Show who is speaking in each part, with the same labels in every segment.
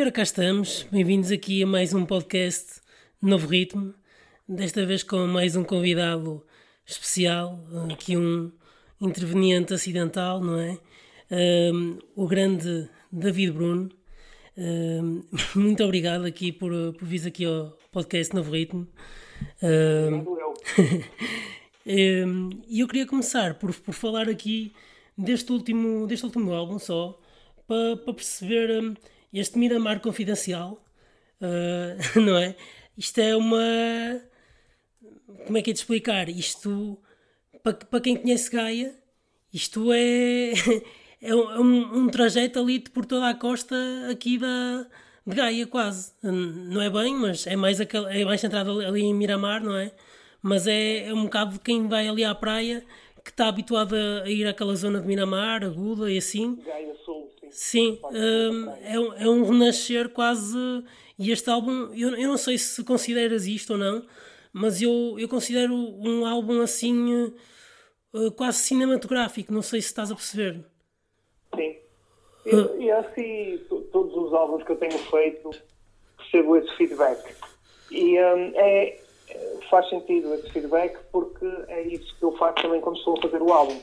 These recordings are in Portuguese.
Speaker 1: E ora cá estamos, bem-vindos aqui a mais um podcast Novo Ritmo, desta vez com mais um convidado especial, aqui um interveniente acidental, não é? Um, o grande David Bruno. Um, muito obrigado aqui por, por vir aqui ao podcast Novo Ritmo. E eu queria começar por, por falar aqui deste último, deste último álbum só, para, para perceber este Miramar Confidencial, uh, não é? Isto é uma. Como é que é de explicar? Isto, para, para quem conhece Gaia, isto é, é um, um trajeto ali por toda a costa aqui da, de Gaia, quase. Não é bem, mas é mais, é mais centrado ali em Miramar, não é? Mas é, é um bocado de quem vai ali à praia que está habituado a, ir àquela zona de Miramar, aguda e assim.
Speaker 2: Gaia Sul, sim.
Speaker 1: Um, é, um, é um renascer quase. E este álbum, eu, eu não sei se consideras isto ou não, mas eu, eu considero um álbum assim uh, quase cinematográfico. Não sei se estás a perceber.
Speaker 2: Sim. E, e assim, todos os álbuns que eu tenho feito, recebo esse feedback. E um, é, faz sentido esse feedback porque é isso que eu faço também quando estou a fazer o álbum.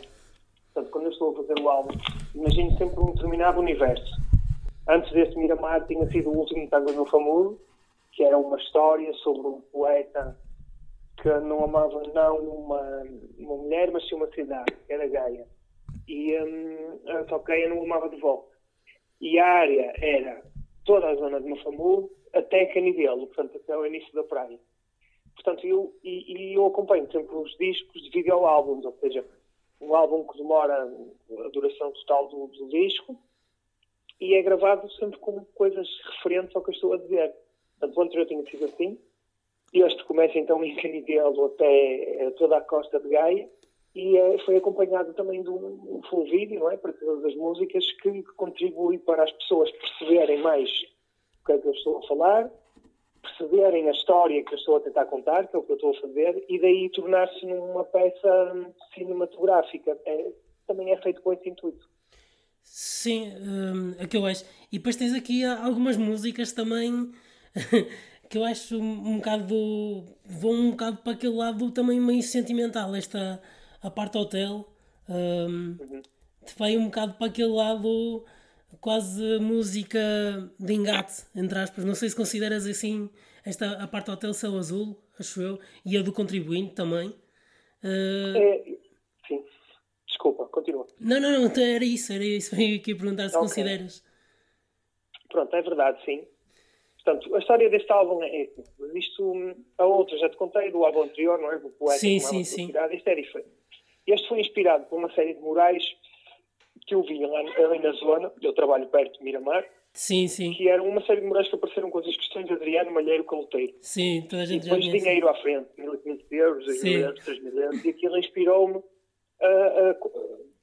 Speaker 2: Portanto, quando eu estou a fazer o álbum, imagino sempre um determinado universo. Antes deste Miramar tinha sido o último tango no Famudo, que era uma história sobre um poeta que não amava não uma, uma mulher, mas sim uma cidade, que era Gaia. E hum, só que Gaia não amava de volta. E a área era toda a zona de Mafamudo até Canidelo, portanto até o início da praia. Portanto, eu, e, e, eu acompanho sempre os discos de videoálbuns, ou seja, um álbum que demora a duração total do, do, disco e é gravado sempre com coisas referentes ao que eu estou a dizer. Portanto, o anterior tinha sido assim, e este começa então em Canidelo até eh, toda a costa de Gaia e é, foi acompanhado também de um, um vídeo, não é? Para todas as músicas que, que contribui para as pessoas perceberem mais o que é que eu estou a falar perceberem a história que eu estou a tentar contar, que é o que eu estou a fazer, e daí tornar-se numa peça cinematográfica. É, também é feito com esse intuito.
Speaker 1: Sim, hum, é que eu acho. E depois tens aqui algumas músicas também que eu acho um, bocado. vão um bocado para aquele lado também meio sentimental. Esta, a parte hotel, um, uhum. vai um bocado para aquele lado quase música de engate, entre aspas. Não sei se consideras assim esta, a parte do Hotel Céu Azul, acho eu, e a do contribuinte também.
Speaker 2: Uh... É, sim, desculpa, continua.
Speaker 1: Não, não, não, então era isso, era isso. Venho aqui perguntar se okay. consideras.
Speaker 2: Pronto, é verdade, sim. Portanto, a história deste álbum é. Mas isto, a outra, já te contei do álbum anterior, não é? Do poeta
Speaker 1: sim, sim, sim.
Speaker 2: Isto é diferente. Este foi inspirado por uma série de murais que eu vi lá, ali na zona, eu trabalho perto de Miramar,
Speaker 1: Sim, sim.
Speaker 2: Que eram uma série de murais que apareceram com as inscrições de Adriano Malheiro Caloteiro.
Speaker 1: Sim, toda a gente
Speaker 2: e depois
Speaker 1: já
Speaker 2: dinheiro à frente, 1.500 euros, 2.000 euros, 3.000 euros, e aquilo inspirou-me a, a,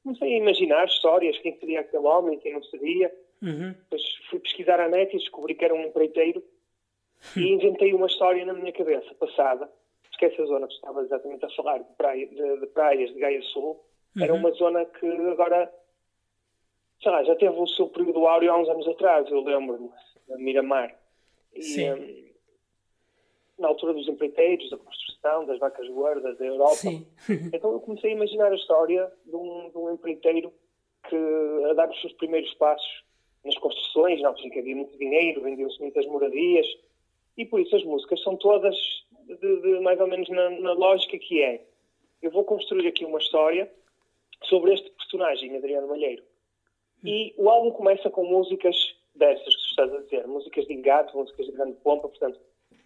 Speaker 2: comecei a imaginar histórias, quem seria aquele homem, quem não seria.
Speaker 1: Uhum.
Speaker 2: Depois fui pesquisar a net e descobri que era um empreiteiro e inventei uma história na minha cabeça, passada. Esquece a zona que estava exatamente a falar, de, praia, de, de praias de Gaia Sul. Uhum. Era uma zona que agora sei lá, já teve o seu período áureo há uns anos atrás, eu lembro-me, na Miramar. E,
Speaker 1: Sim.
Speaker 2: Um, na altura dos empreiteiros, da construção, das vacas gordas, da Europa.
Speaker 1: Sim.
Speaker 2: então eu comecei a imaginar a história de um, de um empreiteiro que, a dar os seus primeiros passos nas construções, na altura que havia muito dinheiro, vendiam-se muitas moradias, e por isso as músicas são todas de, de, mais ou menos na, na lógica que é eu vou construir aqui uma história sobre este personagem, Adriano Malheiro e o álbum começa com músicas dessas que tu estás a dizer, músicas de engate, músicas de grande pompa, portanto,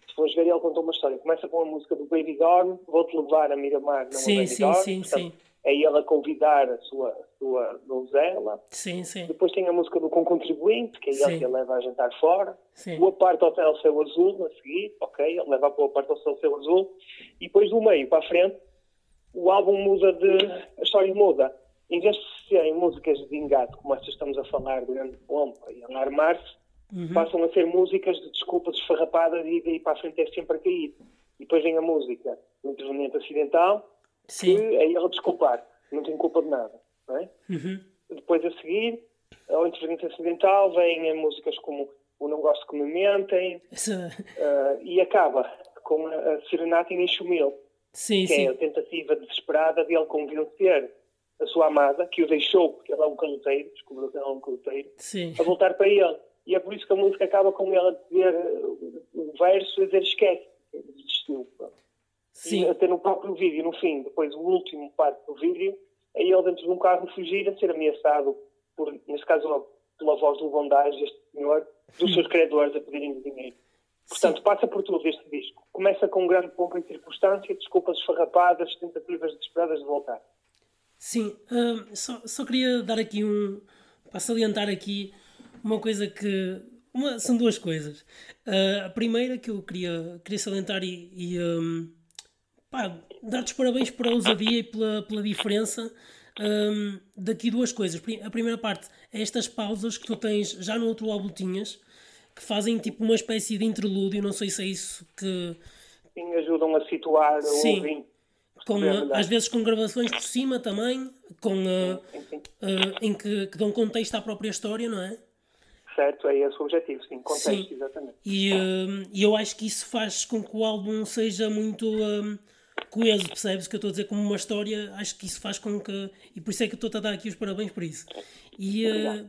Speaker 2: se fores ver, ele contou uma história. Começa com a música do Baby Dorn, Vou-te levar a Miramar, não
Speaker 1: sim,
Speaker 2: a Baby
Speaker 1: sim,
Speaker 2: Dorn.
Speaker 1: Sim,
Speaker 2: portanto,
Speaker 1: sim,
Speaker 2: É ele a convidar a sua, a sua donzela.
Speaker 1: Sim, sim.
Speaker 2: Depois tem a música do Com Contribuinte, que é ele
Speaker 1: sim.
Speaker 2: que a leva a jantar fora.
Speaker 1: Sim.
Speaker 2: O Aparte Hotel Céu Azul, a seguir, ok, ele leva para o Aparte Hotel Céu Azul. E depois do meio para a frente, o álbum muda de... a história muda em vez de serem músicas de engate, como estas estamos a falar, de grande pompa e alarmar-se,
Speaker 1: uhum.
Speaker 2: passam a ser músicas de desculpas esfarrapadas e daí para a frente é sempre a cair. E depois vem a música do interveniente acidental,
Speaker 1: Sim.
Speaker 2: que é ele desculpar, não tem culpa de nada. É?
Speaker 1: Uhum.
Speaker 2: Depois a seguir, ao interveniente acidental, vêm músicas como o Não Gosto Que Me Mentem, uh, e acaba com a, a Serenata em
Speaker 1: sim,
Speaker 2: que
Speaker 1: sim.
Speaker 2: é a tentativa desesperada de ele convencer a sua amada, que o deixou, porque ele é um caloteiro, descobriu que ele é um caloteiro, a voltar para ele. E é por isso que a música acaba com ele a dizer o verso, a dizer esquece, desistiu. Sim. E até no próprio vídeo, no fim, depois o último parte do vídeo, é ele dentro de um carro fugir a ser ameaçado, por, nesse caso pela voz do bondage deste senhor, dos seus credores a pedirem dinheiro. Portanto, Sim. passa por tudo este disco. Começa com um grande pompa e circunstância, desculpas esfarrapadas, tentativas desesperadas de voltar.
Speaker 1: Sim, uh, só, só queria dar aqui um. para salientar aqui uma coisa que. Uma, são duas coisas. Uh, a primeira que eu queria, queria salientar e, e um, dar-te os parabéns pela ousadia e pela, pela diferença. Um, daqui duas coisas. A primeira parte é estas pausas que tu tens já no outro álbum tinhas, que fazem tipo uma espécie de interlúdio, não sei se é isso que.
Speaker 2: Sim, ajudam a situar Sim. o ouvinte.
Speaker 1: Com, às vezes com gravações por cima também, com, uh. Uh, em que, que, dão contexto à própria história, não é?
Speaker 2: Certo, é esse o objetivo, sim, contexto, sim. exatamente.
Speaker 1: E, uh, eu acho que isso faz com que o álbum seja muito coeso, percebes o que eu estou a dizer? Como uma história, acho que isso faz com que. E por isso é que eu estou a dar aqui os parabéns por isso. E,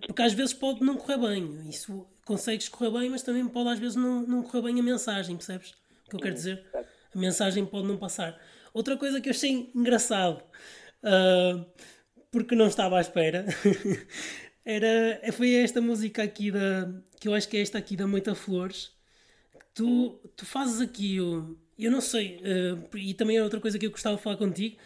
Speaker 1: porque às vezes pode não correr bem. Isso consegues correr bem, mas também pode às vezes não, não correr bem a mensagem, percebes? O que eu quero dizer? A mensagem pode não passar. Outra coisa que eu achei engraçado, uh, porque não estava à espera, era, foi esta música aqui da. que eu acho que é esta aqui da Moita Flores. Tu, tu fazes aqui o eu não sei, uh, e também é outra coisa que eu gostava de falar contigo,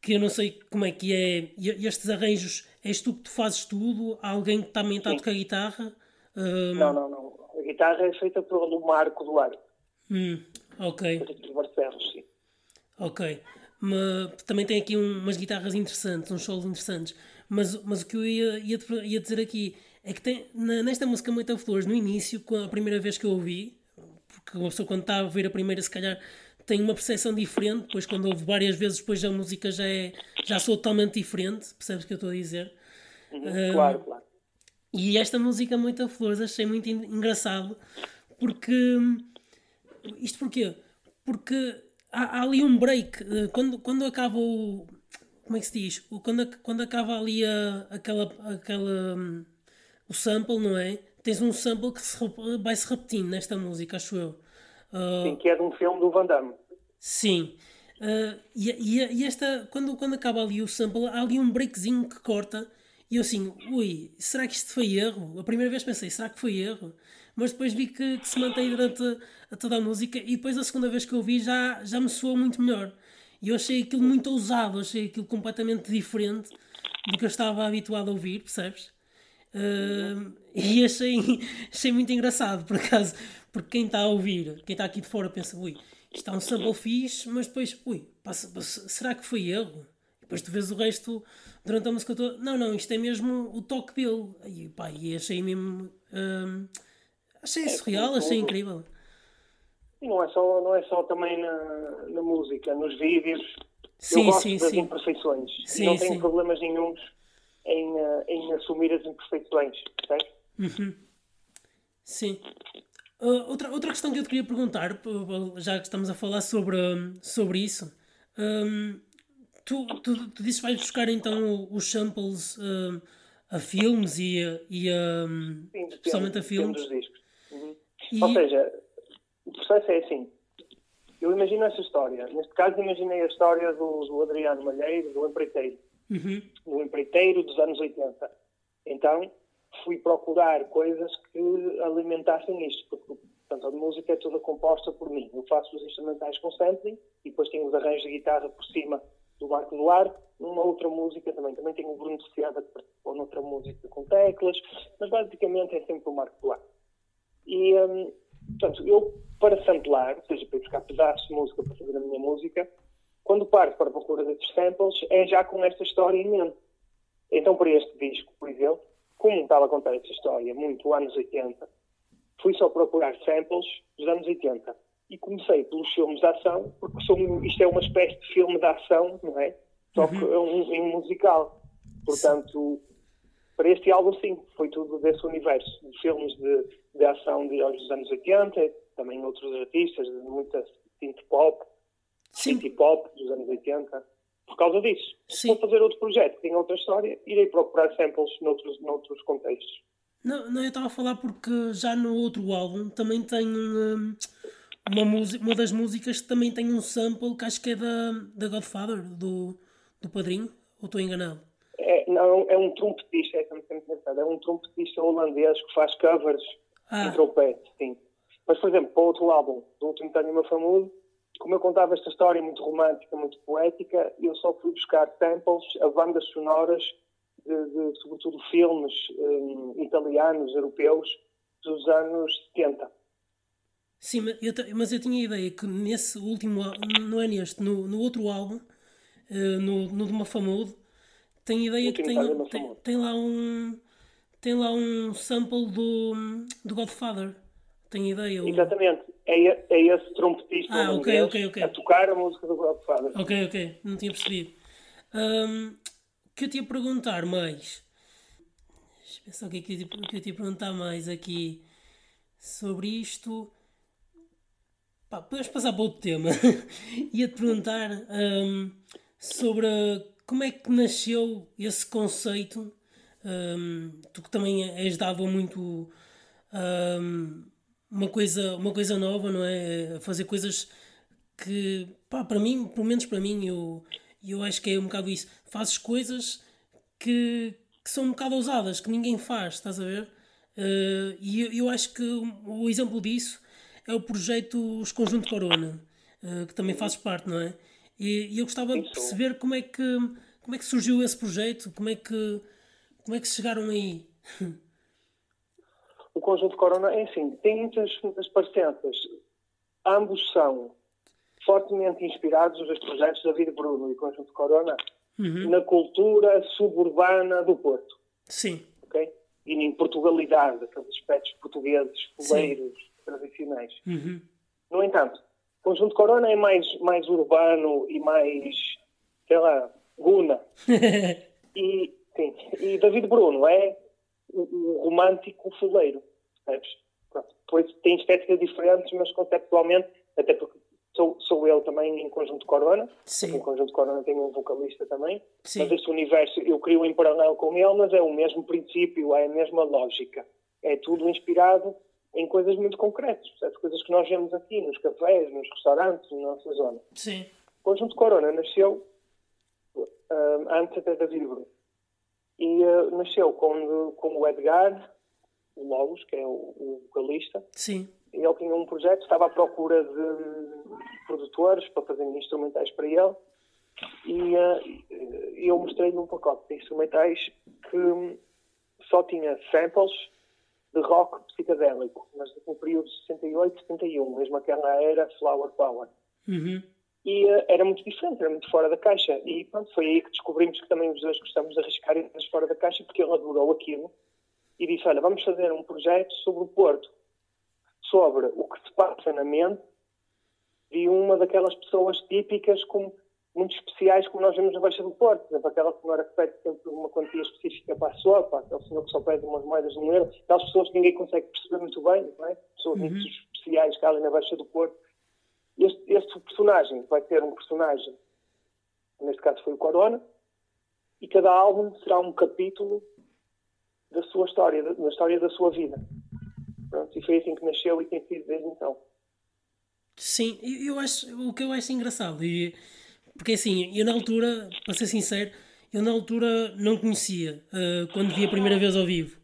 Speaker 1: que eu não sei como é que é, estes arranjos, és tu que tu fazes tudo? Há alguém que também está a tocar guitarra?
Speaker 2: Uh... Não, não, não. A guitarra é feita pelo Marco Duarte.
Speaker 1: Hum, ok.
Speaker 2: Barcelos, sim.
Speaker 1: Ok. Mas, também tem aqui um, umas guitarras interessantes, uns solos interessantes. Mas, mas o que eu ia, ia, ia dizer aqui é que tem, na, nesta música Moita Flores, no início, a primeira vez que eu ouvi, porque uma pessoa quando está a ouvir a primeira se calhar tem uma percepção diferente, depois quando ouve várias vezes depois a música já é já sou totalmente diferente, percebes o que eu estou a dizer?
Speaker 2: Uhum, claro, claro.
Speaker 1: E esta música Muita Flores achei muito engraçado porque isto porquê? Porque há, há, ali um break eh, quando, quando acaba o como é que se diz? Quando, quando acaba ali a, aquela, aquela hum, o sample, não é? tens um sample que se, vai se repetindo nesta música, acho eu.
Speaker 2: Uh, sim, que é de um filme do Van Damme.
Speaker 1: Sim. Uh, e, e, e, esta, quando, quando acaba ali o sample, há ali um breakzinho que corta. E eu assim, ui, será que isto foi erro? A primeira vez pensei, será que foi erro? Mas depois vi que, que se mantém durante toda a música. E depois a segunda vez que eu vi já, já me soou muito melhor. E eu achei aquilo muito ousado, achei aquilo completamente diferente do que eu estava habituado a ouvir, percebes? Uh, e achei, achei muito engraçado, por acaso, porque quem está a ouvir, quem está aqui de fora, pensa: ui, isto é um sample fixe, mas depois, ui, passa, passa, será que foi erro? E depois tu vês o resto durante a música toda: não, não, isto é mesmo o toque dele. E, pá, e achei mesmo. Uh, achei é, surreal, achei incrível.
Speaker 2: E não é só, não é só também na, na música, nos vídeos.
Speaker 1: Sim,
Speaker 2: eu gosto
Speaker 1: sim,
Speaker 2: das
Speaker 1: sim.
Speaker 2: imperfeições.
Speaker 1: Sim,
Speaker 2: não tenho
Speaker 1: sim.
Speaker 2: problemas nenhums em, uh, em assumir as imperfeições, certo?
Speaker 1: Uhum. Sim. Uh, outra, outra questão que eu te queria perguntar, já que estamos a falar sobre, sobre isso, um, tu, tu, tu disse que vais buscar então os samples uh, a filmes e, a, e a, especialmente a filmes.
Speaker 2: Dos discos. E... Ou seja, o processo é assim. Eu imagino essa história. Neste caso, imaginei a história do, do Adriano Malheiro, do empreiteiro
Speaker 1: uhum.
Speaker 2: no empreiteiro dos anos 80. Então, fui procurar coisas que alimentassem isto, porque portanto, a música é toda composta por mim. Eu faço os instrumentais com sampling e depois tenho os arranjos de guitarra por cima do Marco do Ar. Numa outra música também, também tenho o Bruno Seada que participou noutra música com teclas, mas basicamente é sempre o Marco do Ar. E, hum, portanto, eu para samplar, ou seja, para buscar pedaços de música para fazer a minha música, quando parto para a procura desses samples, é já com esta história em mente. Então, para este disco, por exemplo, como estava a contar esta história muito anos 80, fui só procurar samples dos anos 80. E comecei pelos filmes de ação, porque são, isto é uma espécie de filme de ação, não é? Só que uhum. é um, um musical. Portanto, para este álbum, sim, foi tudo desse universo, de filmes de, de ação de, dos anos 80, também outros artistas, de muita synth pop, synth pop dos anos 80, por causa disso. Sim. Vou fazer outro projeto que tem outra história, irei procurar samples noutros, noutros contextos.
Speaker 1: Não, não eu estava a falar porque já no outro álbum também tem um, uma, música, uma das músicas que também tem um sample que acho que é da, da Godfather, do, do Padrinho, ou estou enganado?
Speaker 2: É, não, é um trompetista, é, é um trompetista holandês que faz covers ah. de trompete, sim. Mas, por exemplo, para o outro álbum, do último Tânia Mafamudo, como eu contava esta história muito romântica, muito poética, eu só fui buscar samples a bandas sonoras de, de sobretudo, filmes um, italianos, europeus, dos anos 70.
Speaker 1: Sim, mas eu, mas eu tinha a ideia que nesse último, não é neste, no, no outro álbum, uh, no, no de Mafamudo, tenho ideia que tem, tem, tem, lá um tem lá um sample do, do Godfather. Tenho ideia.
Speaker 2: Exatamente. É, é esse trompetista ah, okay, okay, okay. a tocar a música do Godfather.
Speaker 1: Ok, ok. Não tinha percebido. Um, que eu te ia perguntar mais. Deixa eu pensar o que, é que, eu, que eu te ia perguntar mais aqui sobre isto. Pá, podemos passar para outro tema. Ia-te perguntar um, sobre como é que nasceu esse conceito. Um, tu que também és dado a muito um, uma, coisa, uma coisa nova, não é? Fazer coisas que, pá, para mim, pelo menos para mim, eu, eu acho que é um bocado isso. Fazes coisas que, que são um bocado ousadas, que ninguém faz, estás a ver? Uh, e eu, eu acho que o exemplo disso é o projeto Os Conjunto Corona, uh, que também fazes parte, não é? E, e, eu gostava de perceber como é que como é que surgiu esse projeto, como é que como é que chegaram aí?
Speaker 2: O Conjunto Corona é assim, tem muitas, muitas parecenças. Ambos são fortemente inspirados nos projetos de David Bruno e Conjunto Corona uhum. na cultura suburbana do Porto.
Speaker 1: Sim.
Speaker 2: Ok? E em Portugalidade, aqueles aspectos portugueses, poleiros, tradicionais.
Speaker 1: Uhum.
Speaker 2: No entanto, Conjunto Corona é mais, mais urbano e mais, sei lá, guna. e, sim, e David Bruno é o, o romântico fuleiro. Depois tem estéticas diferentes, mas conceptualmente, até porque sou, sou eu também em Conjunto Corona. Sim. Em Conjunto Corona tem um vocalista também. Sim. Mas este universo eu crio em paralelo com ele, mas é o mesmo princípio, é a mesma lógica. É tudo inspirado em coisas muito concretas, coisas que nós vemos aqui nos cafés, nos restaurantes, na nossa zona.
Speaker 1: Sim.
Speaker 2: Conjunto Corona nasceu uh, antes até da Vírgula. E uh, nasceu com, com o Edgar, o Logos, que é o, o vocalista.
Speaker 1: Sim
Speaker 2: ele tinha um projeto, estava à procura de produtores para fazerem instrumentais para ele e uh, eu mostrei-lhe um pacote de instrumentais que só tinha samples de rock psicadélico, mas no período de 68, 71, mesmo aquela era Flower Power.
Speaker 1: Uhum.
Speaker 2: E uh, era muito diferente, era muito fora da caixa. E pronto, foi aí que descobrimos que também os dois gostamos de arriscar e fora da caixa, porque ele adorou aquilo. E disse: Olha, vamos fazer um projeto sobre o Porto sobre o que se passa na mente de uma daquelas pessoas típicas como muito especiais como nós vemos na Baixa do Porto. Por exemplo, aquela senhora que pede sempre uma quantia específica para a sopa, aquele senhor que só pede umas moedas de um euro, aquelas pessoas que ninguém consegue perceber muito bem, não é? pessoas uhum. muito especiais que há ali na Baixa do Porto. Este, este personagem vai ter um personagem, neste caso foi o Corona, e cada álbum será um capítulo da sua história, da história da sua vida. Pronto, e foi assim que nasceu e tem sido desde então.
Speaker 1: Sim, eu acho, o que eu acho engraçado, e, porque assim, eu na altura, para ser sincero, eu na altura não conhecia, uh, quando vi a primeira vez ao vivo,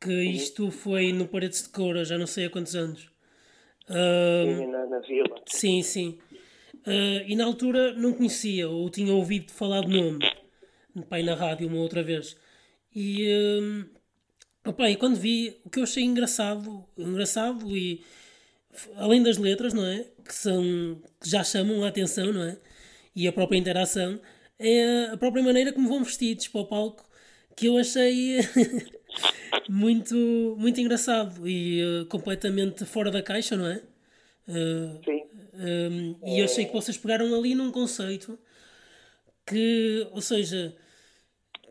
Speaker 1: que uhum. isto foi no Paredes de Coura, já não sei há quantos anos.
Speaker 2: Uh, sim, na, na, vila.
Speaker 1: Sim, sim. Uh, e na altura não conhecia, ou tinha ouvido falar de nome, pai na rádio uma outra vez. E Opa, e quando vi, o que eu achei engraçado, engraçado e além das letras, não é? Que são que já chamam a atenção, não é? E a própria interação, é a própria maneira como vão vestidos para o palco, que eu achei muito, muito engraçado e uh, completamente fora da caixa, não é?
Speaker 2: Uh, Sim.
Speaker 1: Um, e eu achei que vocês pegaram ali num conceito que, ou seja,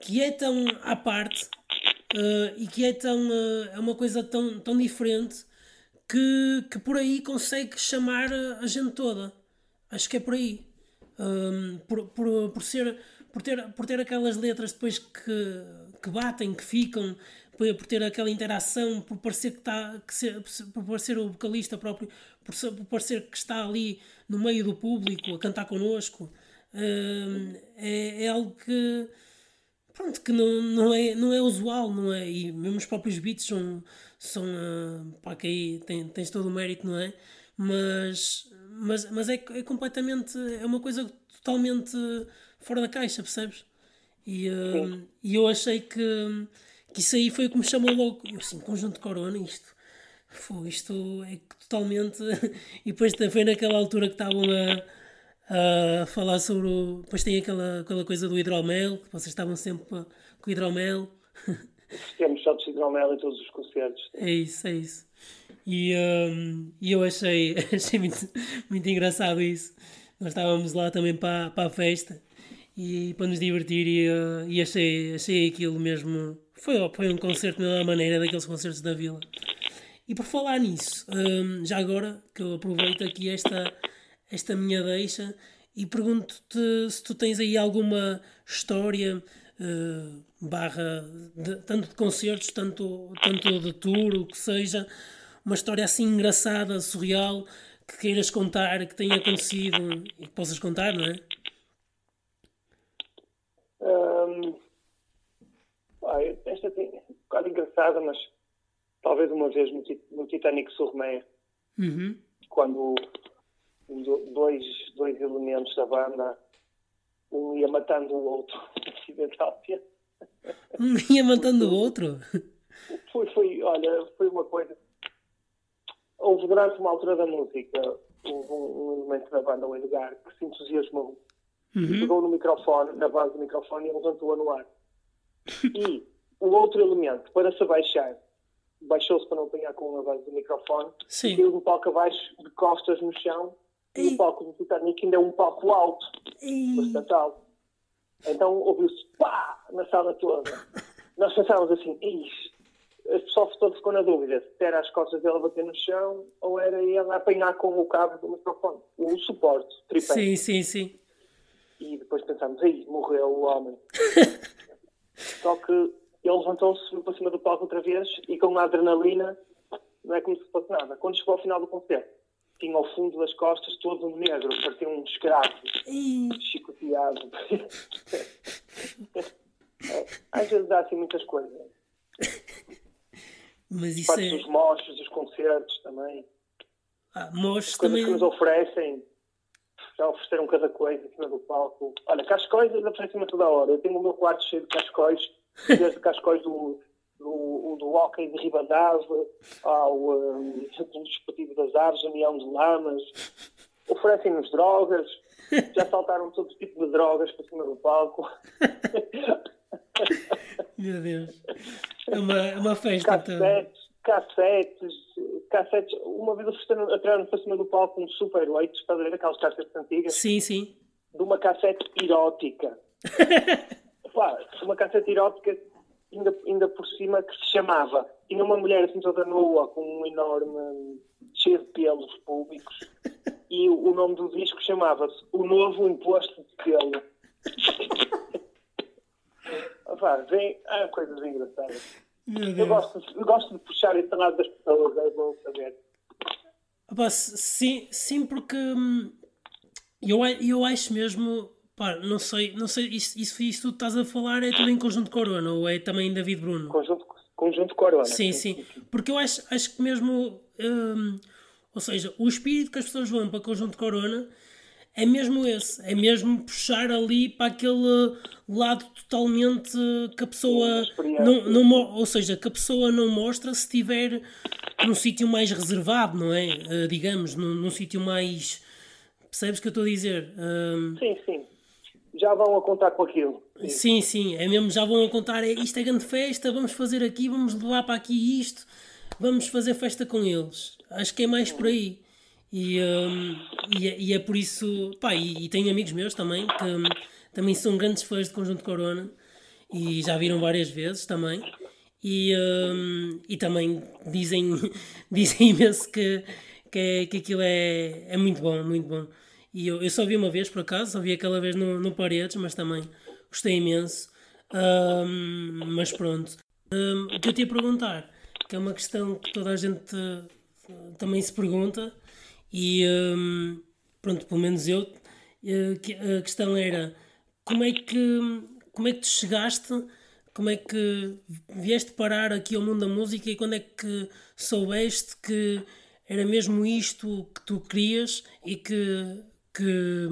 Speaker 1: que é tão à parte uh, e que é tão é uma coisa tão, tão diferente que, que por aí consegue chamar a gente toda. Acho que é por aí. Um, por, por, por, ser, por, ter, por ter aquelas letras depois que, que batem, que ficam, por ter aquela interação, por parecer que está, que ser, por parecer o vocalista próprio, por, por parecer que está ali no meio do público a cantar connosco, um, é, é algo que pronto, que não, não, é, não é usual, não é? E mesmo os próprios beats são, são uh, pá, que aí tem, tens todo o mérito, não é? Mas, mas, mas é, é completamente, é uma coisa totalmente fora da caixa, percebes? E, uh, e eu achei que, que isso aí foi o que me chamou logo, eu assim, conjunto de corona, isto, foi, isto é totalmente, e depois foi naquela altura que estavam a a falar sobre o. Depois tem aquela, aquela coisa do hidromel, que vocês estavam sempre com o hidromel.
Speaker 2: Temos shots de hidromel em todos os concertos.
Speaker 1: É isso, é isso. E, um, e eu achei, achei muito, muito engraçado isso. Nós estávamos lá também para, para a festa e para nos divertir e, uh, e achei, achei aquilo mesmo. Foi, foi um concerto da maneira daqueles concertos da vila. E por falar nisso, um, já agora que eu aproveito aqui esta, esta minha deixa e pergunto-te se tu tens aí alguma história uh, barra de, tanto de concertos, tanto, tanto de tour, o que seja, uma história assim engraçada, surreal, que queiras contar, que tenha acontecido e que possas contar, não é?
Speaker 2: Um, esta é um bocado engraçada, mas talvez uma vez no, no Titanic Surmeia, uhum. quando dois, dois elementos da banda, um ia matando o outro acidentalmente.
Speaker 1: Um ia matando o outro?
Speaker 2: Foi, foi, olha, foi uma coisa. Houve durante uma altura da música, houve um, um elemento da banda, o Edgar, que se entusiasmou. Uhum. Pegou no microfone, na base do microfone e levantou-a no ar. E o outro elemento, para se abaixar, baixou-se para não apanhar com a base do microfone, Sim. e caiu do palco abaixo, de costas no chão, e o palco do Titanic ainda é um palco alto, bastante alto. Então ouviu-se pá na sala toda. Nós pensávamos assim, isto. O pessoal todo ficou na dúvida se era as costas dele a bater no chão ou era ele a apanhar com o cabo do microfone, o suporte, tripé.
Speaker 1: Sim, sim, sim.
Speaker 2: E depois pensámos, aí morreu o homem. Só que ele levantou-se para cima do palco outra vez e com a adrenalina não é como se fosse nada. Quando chegou ao final do concerto, tinha ao fundo das costas todo negro, parecia um escravo, chicoteado. Às vezes dá assim muitas coisas.
Speaker 1: Mas isso Parte
Speaker 2: é... dos concertos também.
Speaker 1: Ah,
Speaker 2: coisas
Speaker 1: também...
Speaker 2: que nos oferecem. Já ofereceram cada coisa em cima do palco. Olha, cascóis oferecem-me toda a hora. Eu tenho o meu quarto cheio de cascóis, desde cascóis do do, do hockey de Ribadave ao um, Desportivo das Aves, União de Lamas. Oferecem-nos drogas, já saltaram todo tipo de drogas para cima do palco.
Speaker 1: Meu Deus. É uma, é uma festa.
Speaker 2: Cassetes, cassetes, cassetes. Uma vez ofereceram atrás para cima do palco um Super 8, estás a ver aquelas cassetes antigas?
Speaker 1: Sim, sim.
Speaker 2: De uma cassete erótica. Pá, uma cassete erótica ainda, ainda por cima, que se chamava. Tinha uma mulher assim toda nua, com um enorme. cheio de pelos públicos. E o, o nome do disco chamava-se O Novo Imposto de Pelo. Vem. Há coisas engraçadas. Eu gosto, eu gosto de puxar esse lado das pessoas, é bom saber.
Speaker 1: Opa, sim, sim, porque hum, eu, eu acho mesmo Pá, não sei, não sei, isso, isso, isso tu estás a falar é também conjunto Corona ou é também David Bruno?
Speaker 2: Conjunto, conjunto Corona.
Speaker 1: Sim, sim, Porque eu acho, acho que mesmo, hum, ou seja, o espírito que as pessoas vão para conjunto Corona é mesmo esse, é mesmo puxar ali para aquele lado totalmente que a pessoa não, não, ou seja, que a pessoa não mostra se estiver num sítio mais reservado, não é? Uh, digamos, num, num sítio mais percebes o que eu estou a dizer?
Speaker 2: Um, sim, sim já vão a contar com aquilo.
Speaker 1: Sim, sim, é mesmo, já vão a contar, é, isto é grande festa, vamos fazer aqui, vamos levar para aqui isto, vamos fazer festa com eles. Acho que é mais por aí. E, um, e, é, e, é, por isso, pá, e, e, tenho amigos meus também que um, também são grandes fãs de Conjunto Corona e já viram várias vezes também. e, um, e também dizem, dizem imenso que, que, é, que aquilo é, é muito bom, muito bom. E eu, eu só vi uma vez por acaso, só vi aquela vez no, no Paredes, mas também gostei imenso. Um, mas pronto. Um, o que eu te ia perguntar, que é uma questão que toda a gente uh, também se pergunta, e um, pronto, pelo menos eu, que, a questão era como é que como é que tu chegaste como é que vieste parar aqui ao mundo da música e quando é que soubeste que era mesmo isto que tu querias e que, que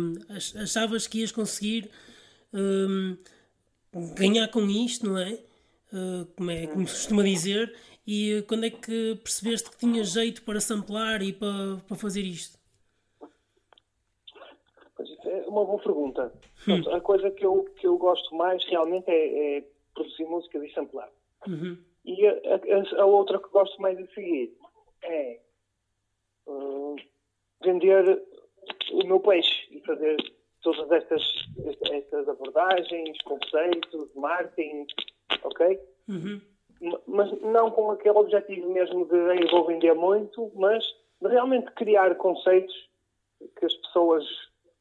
Speaker 1: achavas que ias conseguir um, ganhar com isto, não é? Uh, como é como se costuma dizer, e quando é que percebeste que tinha jeito para samplar e para, para fazer isto?
Speaker 2: É uma boa pergunta. Hum. a coisa que eu, que eu gosto mais realmente é, é produzir música e samplar. Uhum. E a, a, a, outra que gosto mais de seguir é uh, vender o meu peixe e fazer todas estas, estas abordagens, conceitos, marketing, ok? Uhum. Mas não com aquele objetivo mesmo de eu vou vender muito, mas de realmente criar conceitos que as pessoas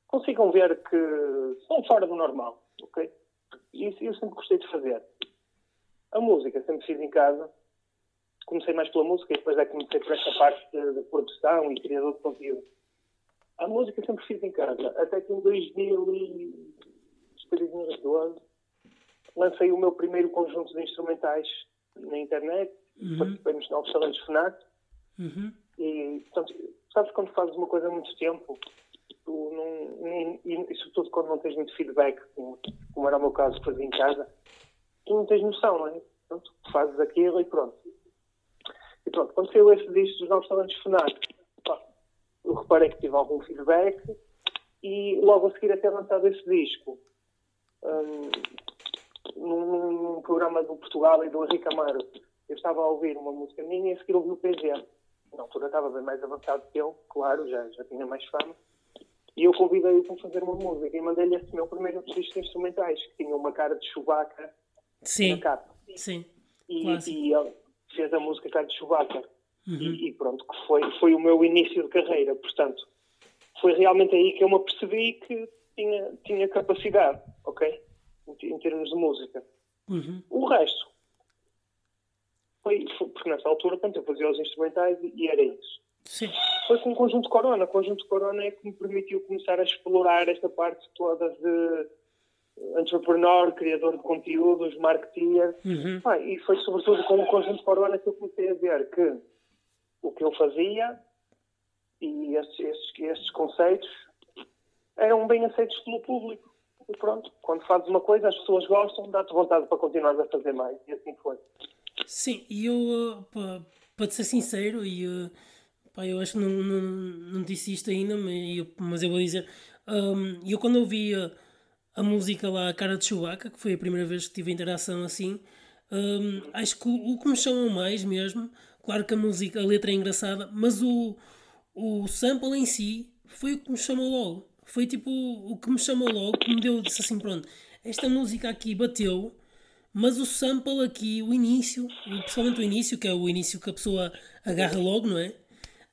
Speaker 2: consigam ver que são fora do normal, ok? Isso eu sempre gostei de fazer. A música sempre fiz em casa. Comecei mais pela música e depois é que comecei por esta parte de, de produção e criador de conteúdo. A música sempre fiz em casa. Até que em 2012 lancei o meu primeiro conjunto de instrumentais na internet. Uhum. Participei nos Novos Talentos FNAC. Uhum. E, portanto, sabes quando fazes uma coisa há muito tempo, tu não, nem, e sobretudo quando não tens muito feedback, como, como era o meu caso, fazia em casa, tu não tens noção, não é? Pronto, fazes aquilo e pronto. E pronto, quando saiu esse disco dos Novos Talentos FNAC, eu reparei que tive algum feedback e logo a seguir a ter lançado esse disco um, num, num, programa do Portugal e do Henrique Amaro eu estava a ouvir uma música minha e a seguir ouvi o PG na altura estava bem mais avançado que eu claro, já, já tinha mais fama e eu convidei-o para fazer uma música e mandei-lhe esse meu primeiro de instrumentais que tinha uma cara de Chewbacca
Speaker 1: Sim. na capa Sim.
Speaker 2: E, e ele fez a música cara de Chewbacca Uhum. E, e, pronto, que foi, foi o meu início de carreira. Portanto, foi realmente aí que eu me apercebi que tinha, tinha capacidade, ok? Em, termos de música. Uhum. O resto foi, foi, porque nessa altura, portanto, eu fazia os instrumentais e, e era isso. Sim. Foi com o Conjunto Corona. O Conjunto Corona é que me permitiu começar a explorar esta parte toda de entrepreneur, criador de conteúdos, marketeer. Uhum. Ah, e foi sobretudo com o Conjunto Corona que eu comecei a ver que o que eu fazia e estes, estes, estes conceitos eram bem aceitos pelo público. E pronto, quando fazes uma coisa, as pessoas gostam, dá-te vontade para continuar a fazer mais. E assim foi.
Speaker 1: Sim, e eu, para ser sincero, e uh, pá, eu acho que não, não, não disse isto ainda, mas eu, mas eu vou dizer. Um, eu, quando ouvi a, a música lá, a cara de Chewbacca, que foi a primeira vez que tive interação assim, um, acho que o, o que me chamou mais mesmo Claro que a música, a letra é engraçada, mas o, o sample em si foi o que me chamou logo. Foi tipo o que me chamou logo, que me deu, disse assim: pronto, esta música aqui bateu, mas o sample aqui, o início, principalmente o início, que é o início que a pessoa agarra logo, não é?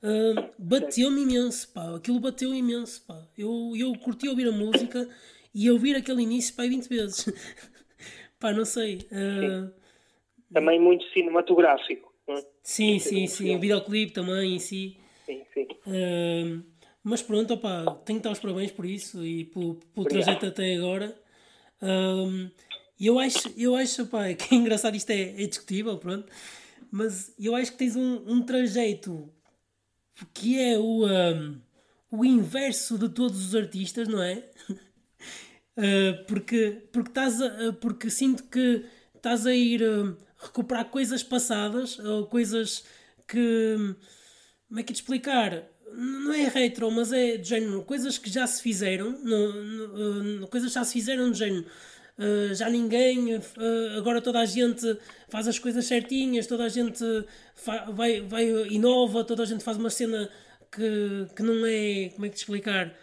Speaker 1: Uh, bateu-me imenso, pá. Aquilo bateu imenso, pá. Eu, eu curti ouvir a música e ouvir aquele início, pá, 20 vezes. pá, não sei. Uh...
Speaker 2: Também muito cinematográfico.
Speaker 1: Sim, sim, sim. O videoclipe também em si.
Speaker 2: Sim, sim.
Speaker 1: Uh, mas pronto, opa, tenho que dar os parabéns por isso e pelo, pelo trajeto até agora. E eu acho, eu acho opa, que é engraçado, isto é, é discutível, pronto. Mas eu acho que tens um, um trajeto que é o, um, o inverso de todos os artistas, não é? uh, porque, porque, estás a, porque sinto que estás a ir. Uh, recuperar coisas passadas ou coisas que. Como é que te explicar? Não é retro, mas é de género, coisas que já se fizeram, no, no, coisas que já se fizeram de género. Uh, já ninguém, uh, agora toda a gente faz as coisas certinhas, toda a gente vai, vai inova, toda a gente faz uma cena que, que não é, como é que te explicar,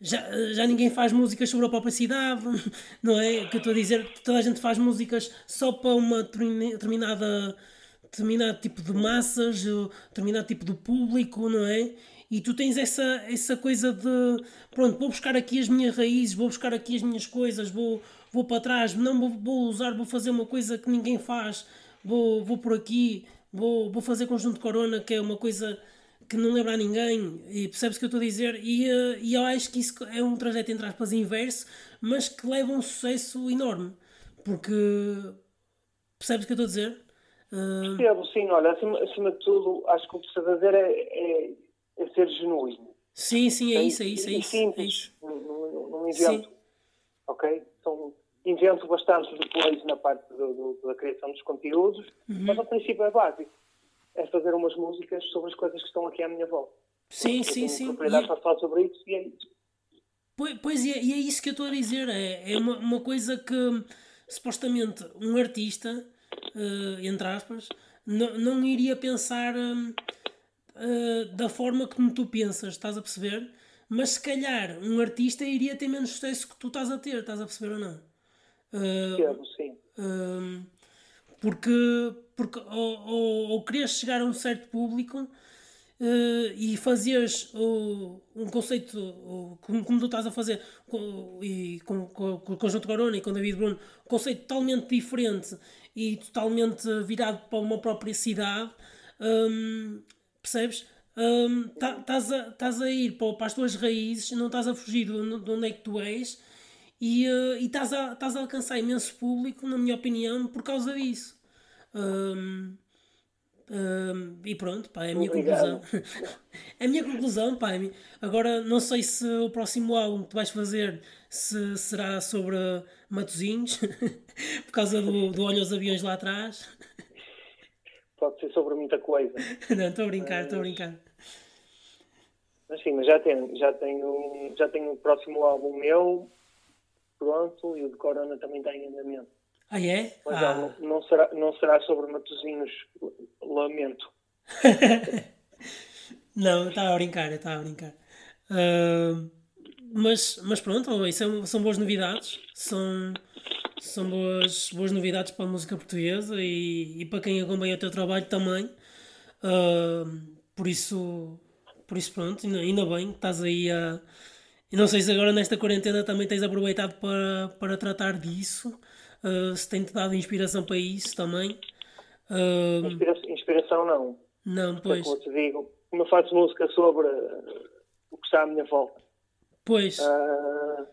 Speaker 1: já, já ninguém faz músicas sobre a própria cidade, não é? Que eu estou a dizer, toda a gente faz músicas só para uma determinada determinado tipo de massas, determinado tipo de público, não é? E tu tens essa, essa coisa de pronto, vou buscar aqui as minhas raízes, vou buscar aqui as minhas coisas, vou, vou para trás, não vou, vou usar, vou fazer uma coisa que ninguém faz, vou, vou por aqui, vou, vou fazer conjunto corona, que é uma coisa que não lembra a ninguém, e percebes o que eu estou a dizer? E, uh, e eu acho que isso é um trajeto, entre aspas, inverso, mas que leva a um sucesso enorme, porque percebes o que eu estou a dizer?
Speaker 2: Uh... Percebo, sim, olha, acima, acima de tudo, acho que o que precisa fazer é, é, é, ser genuíno.
Speaker 1: Sim, sim, é, isso, é isso, é isso. Simples, é isso.
Speaker 2: Não, não, não invento, sim. ok? Então, invento bastante depois na parte do, do, da criação dos conteúdos, uhum. mas o princípio é básico é fazer umas músicas sobre as coisas que estão aqui à minha volta.
Speaker 1: Sim, Porque sim, sim.
Speaker 2: propriedade e... para falar sobre isso e é isso.
Speaker 1: Pois, pois é, e é isso que eu estou a dizer. É, é uma, uma coisa que supostamente um artista, uh, entre aspas, não, não iria pensar uh, uh, da forma como tu pensas, estás a perceber? Mas se calhar um artista iria ter menos sucesso que tu estás a ter, estás a perceber ou não?
Speaker 2: Uh, sim.
Speaker 1: porque porque ou, ou, ou querias chegar a um certo público uh, e fazias uh, um conceito uh, como, como, tu estás a fazer com, e com, com, com o Conjunto Corona e com o David Bruno, um conceito totalmente diferente e totalmente virado para uma própria cidade, um, percebes? Estás um, a, a ir para, as tuas raízes, não estás a fugir de, de onde é que tu és e uh, estás a, a alcançar imenso público, na minha opinião, por causa disso. Um, um, e pronto, pá, é a minha Obrigado. conclusão. é a minha conclusão, pá. É agora, não sei se o próximo álbum que tu vais fazer se será sobre Matozinhos, por causa do, do olho aos aviões lá atrás.
Speaker 2: Pode ser sobre muita coisa.
Speaker 1: não, estou a brincar, estou a brincar.
Speaker 2: Mas sim, mas já tenho, já tenho, já tenho o próximo álbum meu, pronto, e o de Corona também está em andamento.
Speaker 1: Ah, é?
Speaker 2: Mas ah. não, não, será, não será sobre Matozinhos, lamento.
Speaker 1: não, estava a brincar, estava a brincar. Uh, mas, mas pronto, isso é, são boas novidades. São, são boas, boas novidades para a música portuguesa e, e para quem acompanha o teu trabalho também. Uh, por isso, por isso pronto, ainda, ainda bem que estás aí a. E não sei se agora nesta quarentena também tens aproveitado para, para tratar disso uh, se tem-te dado inspiração para isso também.
Speaker 2: Uh, inspiração, inspiração, não.
Speaker 1: Não, pois.
Speaker 2: Como te digo, como eu faço música sobre o que está à minha volta.
Speaker 1: Pois.
Speaker 2: Uh,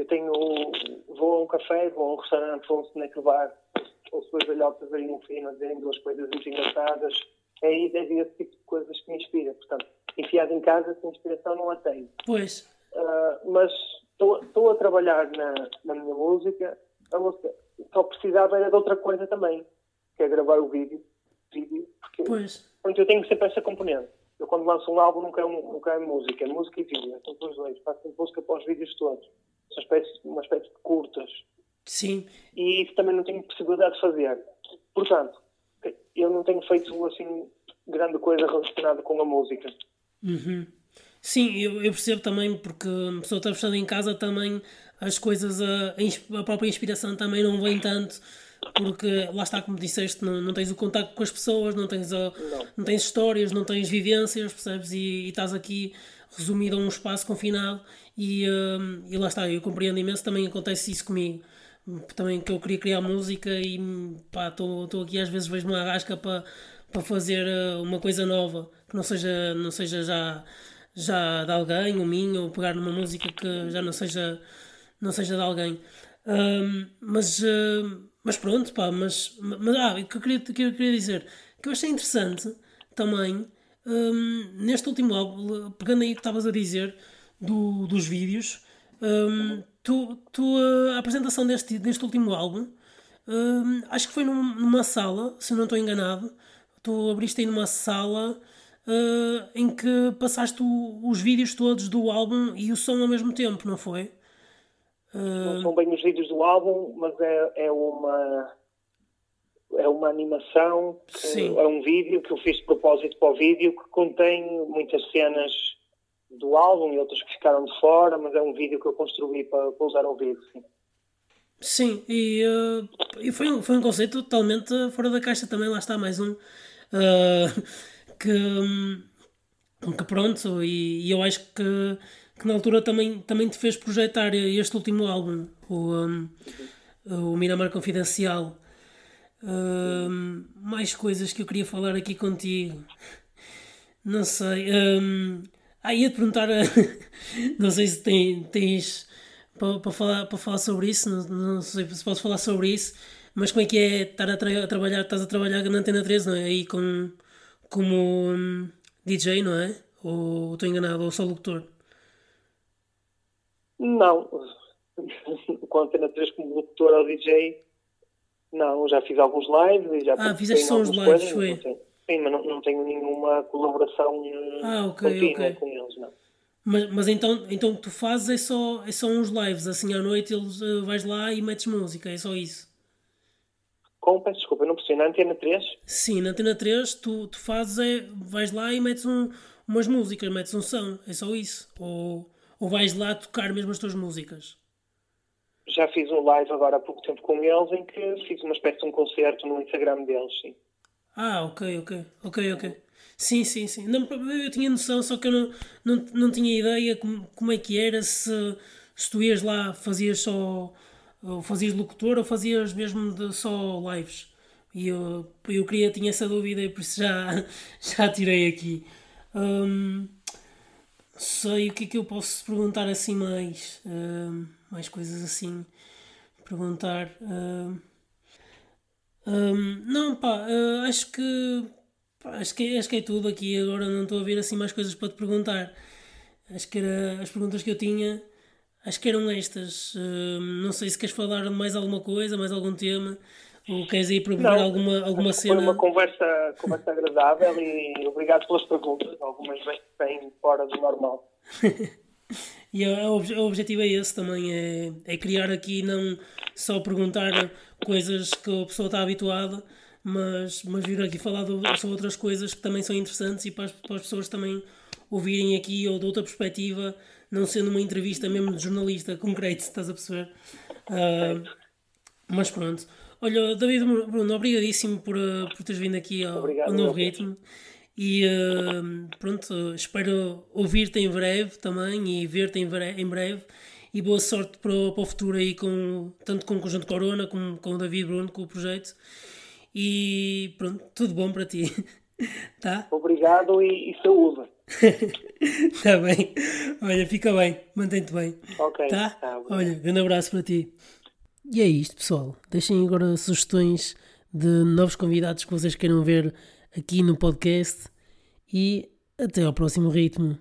Speaker 2: eu tenho. Vou a um café, vou a um restaurante, vou a um snack bar, ouço dois velhotes aí um fino a dizerem duas coisas muito engraçadas. É aí é esse tipo de coisas que me inspira. Portanto, enfiado em casa, essa inspiração não a tenho.
Speaker 1: Pois.
Speaker 2: Uh, mas estou a trabalhar na, na minha música a música só precisava era de outra coisa também, que é gravar o vídeo. vídeo porque
Speaker 1: pois.
Speaker 2: Então eu tenho sempre essa componente. Eu quando lanço um álbum não quero, não quero música, é música e vídeo, são os dois. Faço sempre música para os vídeos todos. Uma espécie, uma espécie de curtas.
Speaker 1: Sim.
Speaker 2: E isso também não tenho possibilidade de fazer. Portanto, eu não tenho feito assim grande coisa relacionada com a música.
Speaker 1: Uhum. Sim, eu, eu, percebo também, porque a pessoa está fechada em casa também as coisas, a, a própria inspiração também não vem tanto porque lá está, como disseste, não, não tens o contacto com as pessoas, não tens, a, não. não tens histórias, não tens vivências, percebes? E, e estás aqui resumido a um espaço confinado e, uh, e lá está, eu compreendo imenso, também acontece isso comigo. Também que eu queria criar música e pá, estou aqui às vezes vejo uma arrasca para para fazer uh, uma coisa nova que não seja, não seja já, já de alguém, ou minha, ou pegar numa música que já não seja não seja de alguém. Um, mas, uh, mas pronto, pá, mas, mas ah, o que eu queria, que eu queria dizer, que eu achei interessante também, um, neste último álbum, pegando aí o que estavas a dizer do, dos vídeos, um, tu, tu, a apresentação deste, deste último álbum, acho que foi num, numa sala, se não estou enganado, tu abriste aí numa sala uh, em que passaste o, os vídeos todos do álbum e o som ao mesmo tempo, não foi?
Speaker 2: Não são bem os vídeos do álbum, mas é, é uma é uma animação, que, é um vídeo que eu fiz de propósito para o vídeo que contém muitas cenas do álbum e outras que ficaram de fora, mas é um vídeo que eu construí para, para usar ao vivo, sim.
Speaker 1: Sim, e, uh, e foi, um, foi um conceito totalmente fora da caixa também, lá está mais um uh, que, um, que pronto, e, e, eu acho que, que na altura também, também te fez projetar este último álbum, o, um, o Miramar Confidencial. Uh, mais coisas que eu queria falar aqui contigo. Não sei. Um, ah, ia-te perguntar. não sei se tem, tens para, para, falar, para falar sobre isso. Não, não sei se posso falar sobre isso. Mas como é que é estar a, tra a trabalhar? Estás a trabalhar na Antena 13, não é? Aí com, como um, DJ, não é? Ou estou enganado? Ou só locutor?
Speaker 2: Não. com a Antena 3 como locutor ou DJ, não. Já fiz alguns lives e já
Speaker 1: Ah, fizeste só os lives, foi?
Speaker 2: Sim, mas não, não tenho nenhuma colaboração
Speaker 1: ah, okay, okay.
Speaker 2: com eles, não.
Speaker 1: Mas, mas então, então o que tu fazes é só, é só uns lives, assim à noite eles, uh, vais lá e metes música, é só isso?
Speaker 2: Como? Peço desculpa, não percebi, na Antena 3?
Speaker 1: Sim, na Antena 3 tu, tu fazes é, vais lá e metes um, umas músicas, metes um som, é só isso? Ou, ou vais lá tocar mesmo as tuas músicas?
Speaker 2: Já fiz um live agora há pouco tempo com eles em que fiz uma espécie de um concerto no Instagram deles, sim.
Speaker 1: Ah, ok, ok, ok, ok. Sim, sim, sim. Não, eu tinha noção, só que eu não, não, não tinha ideia como, como é que era, se, se tu ias lá, fazias só, ou fazias locutor ou fazias mesmo de só lives. E eu, eu queria, tinha essa dúvida e por isso já, já tirei aqui. Hum, sei o que é que eu posso perguntar assim mais, hum, mais coisas assim. Perguntar. Hum, um, não, pá, uh, acho que pá, acho que, acho que é tudo aqui. Agora não estou a ver assim mais coisas para te perguntar. Acho que era as perguntas que eu tinha, acho que eram estas. Uh, não sei se queres falar de mais alguma coisa, mais algum tema, ou queres ir ver alguma, alguma cena.
Speaker 2: Foi uma conversa, conversa agradável e obrigado pelas perguntas, algumas bem, bem fora do normal.
Speaker 1: E o, o objetivo é esse também, é, é criar aqui não só perguntar coisas que a pessoa está habituada, mas, mas vir aqui falar de, sobre outras coisas que também são interessantes e para as, para as pessoas também ouvirem aqui ou de outra perspectiva, não sendo uma entrevista mesmo de jornalista concreto, estás a perceber? Uh, mas pronto. Olha, David Bruno, obrigadíssimo por, por teres vindo aqui ao, ao novo ritmo. E uh, pronto, espero ouvir-te em breve também e ver-te em, em breve. E boa sorte para o, para o futuro aí, com, tanto com o Conjunto Corona como com o David Bruno, com o projeto. E pronto, tudo bom para ti. tá?
Speaker 2: Obrigado e, e saúde.
Speaker 1: Está bem. Olha, fica bem, mantém-te bem.
Speaker 2: Ok.
Speaker 1: Tá? tá Olha, grande abraço para ti. E é isto, pessoal. Deixem agora sugestões de novos convidados que vocês queiram ver aqui no podcast e até ao próximo ritmo.